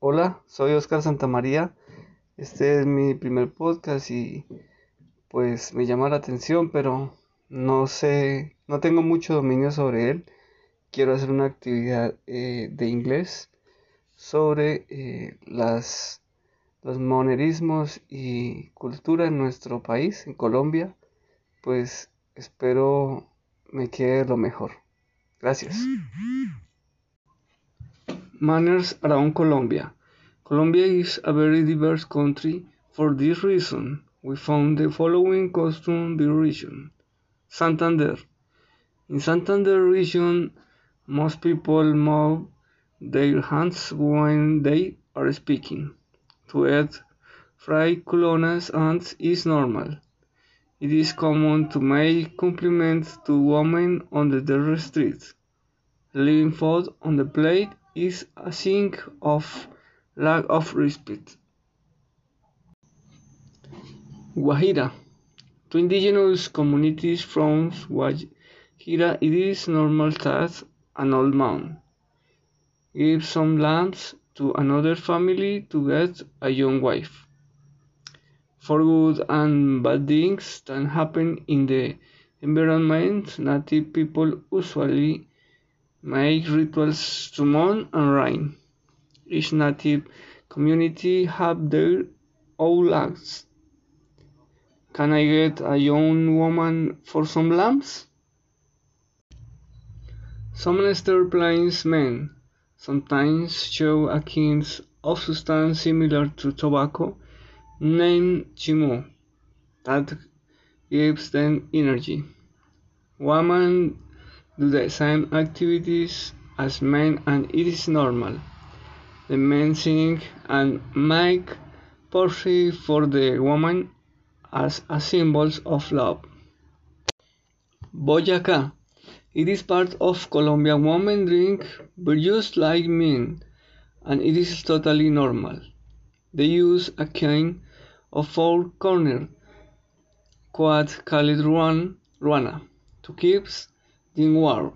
Hola, soy Oscar Santamaría. Este es mi primer podcast y pues me llama la atención, pero no sé, no tengo mucho dominio sobre él. Quiero hacer una actividad eh, de inglés sobre eh, las, los monerismos y cultura en nuestro país, en Colombia. Pues espero me quede lo mejor. Gracias. Manners around Colombia. Colombia is a very diverse country. For this reason, we found the following custom region. Santander. In Santander region, most people move their hands when they are speaking. To add fried culonas hands is normal. It is common to make compliments to women on the street. Leaving food on the plate is a sign of lack of respect. Guajira. To indigenous communities from Guajira, it is normal that an old man gives some lands to another family to get a young wife. For good and bad things that happen in the environment, native people usually make rituals to mourn and rain. Each native community have their own laws. Can I get a young woman for some lambs? Some star plains men sometimes show a kind of substance similar to tobacco named chimo that gives them energy. Women do the same activities as men and it is normal. The men sing and make poetry for the woman as a symbol of love. Boyacá. It is part of Colombian women drink but just like men and it is totally normal. They use a kind of four corner quad called ruan, ruana to keep in war.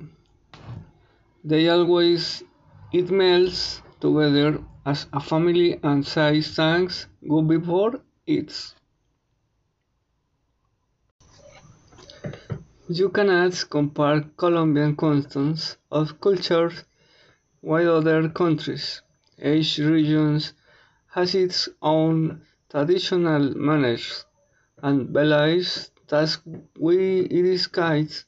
They always eat meals together as a family and say thanks good before it. You cannot compare Colombian customs of cultures with other countries. Each region has its own traditional manners and beliefs that we it is quite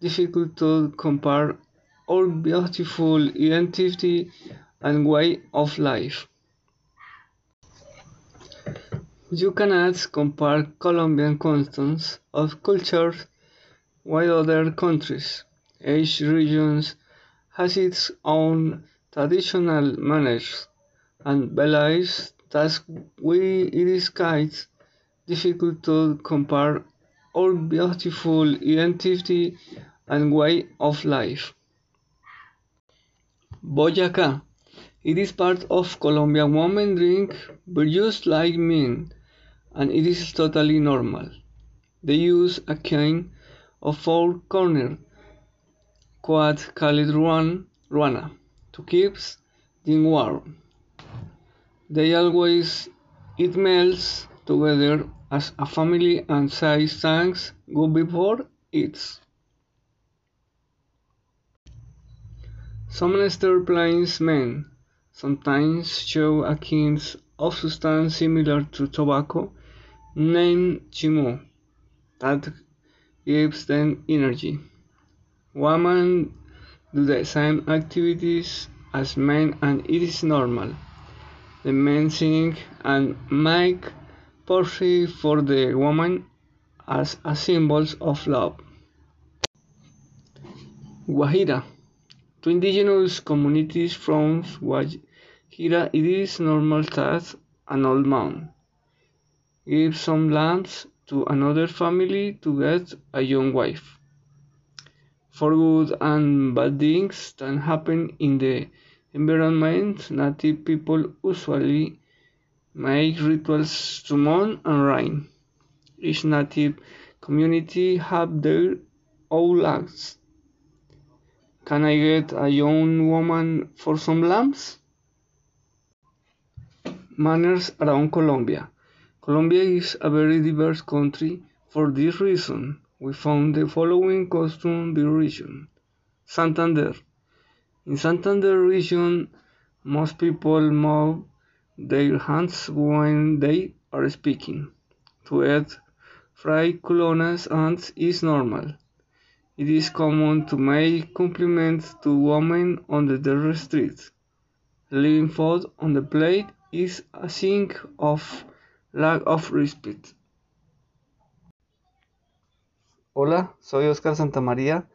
difficult to compare our beautiful identity and way of life. You cannot compare Colombian customs of cultures with other countries. Each region has its own traditional manners and beliefs that we it is quite difficult to compare our beautiful identity and way of life. Boyacá. It is part of Colombian women drink but just like men and it is totally normal. They use a kind of four corner quad called ruan, ruana to keep them warm. They always eat meals together as a family and say thanks go before it. Some star plains men sometimes show a kind of substance similar to tobacco named chimo that gives them energy. Women do the same activities as men and it is normal. The men sing and make poetry for the woman as a symbol of love. Guajira. To indigenous communities from Guajira, it is normal that an old man gives some lands to another family to get a young wife. For good and bad things that happen in the environment, native people usually make rituals to mourn and rain. Each native community have their own laws. Can I get a young woman for some lambs? manners around Colombia. Colombia is a very diverse country. For this reason, we found the following costume by region. Santander. In Santander region, most people move their hands when they are speaking. To eat fried culonas ants is normal. It is common to make compliments to women on the street. Leaving food on the plate is a sign of lack of respect. Hola, soy Oscar Santamaría.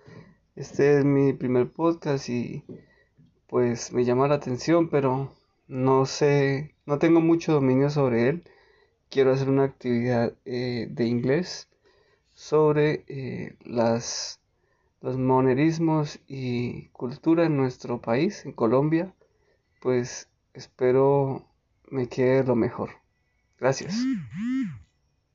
Este es mi primer podcast y pues me llama la atención, pero no sé, no tengo mucho dominio sobre él. Quiero hacer una actividad eh, de inglés sobre eh, las los monerismos y cultura en nuestro país, en Colombia, pues espero me quede lo mejor. Gracias.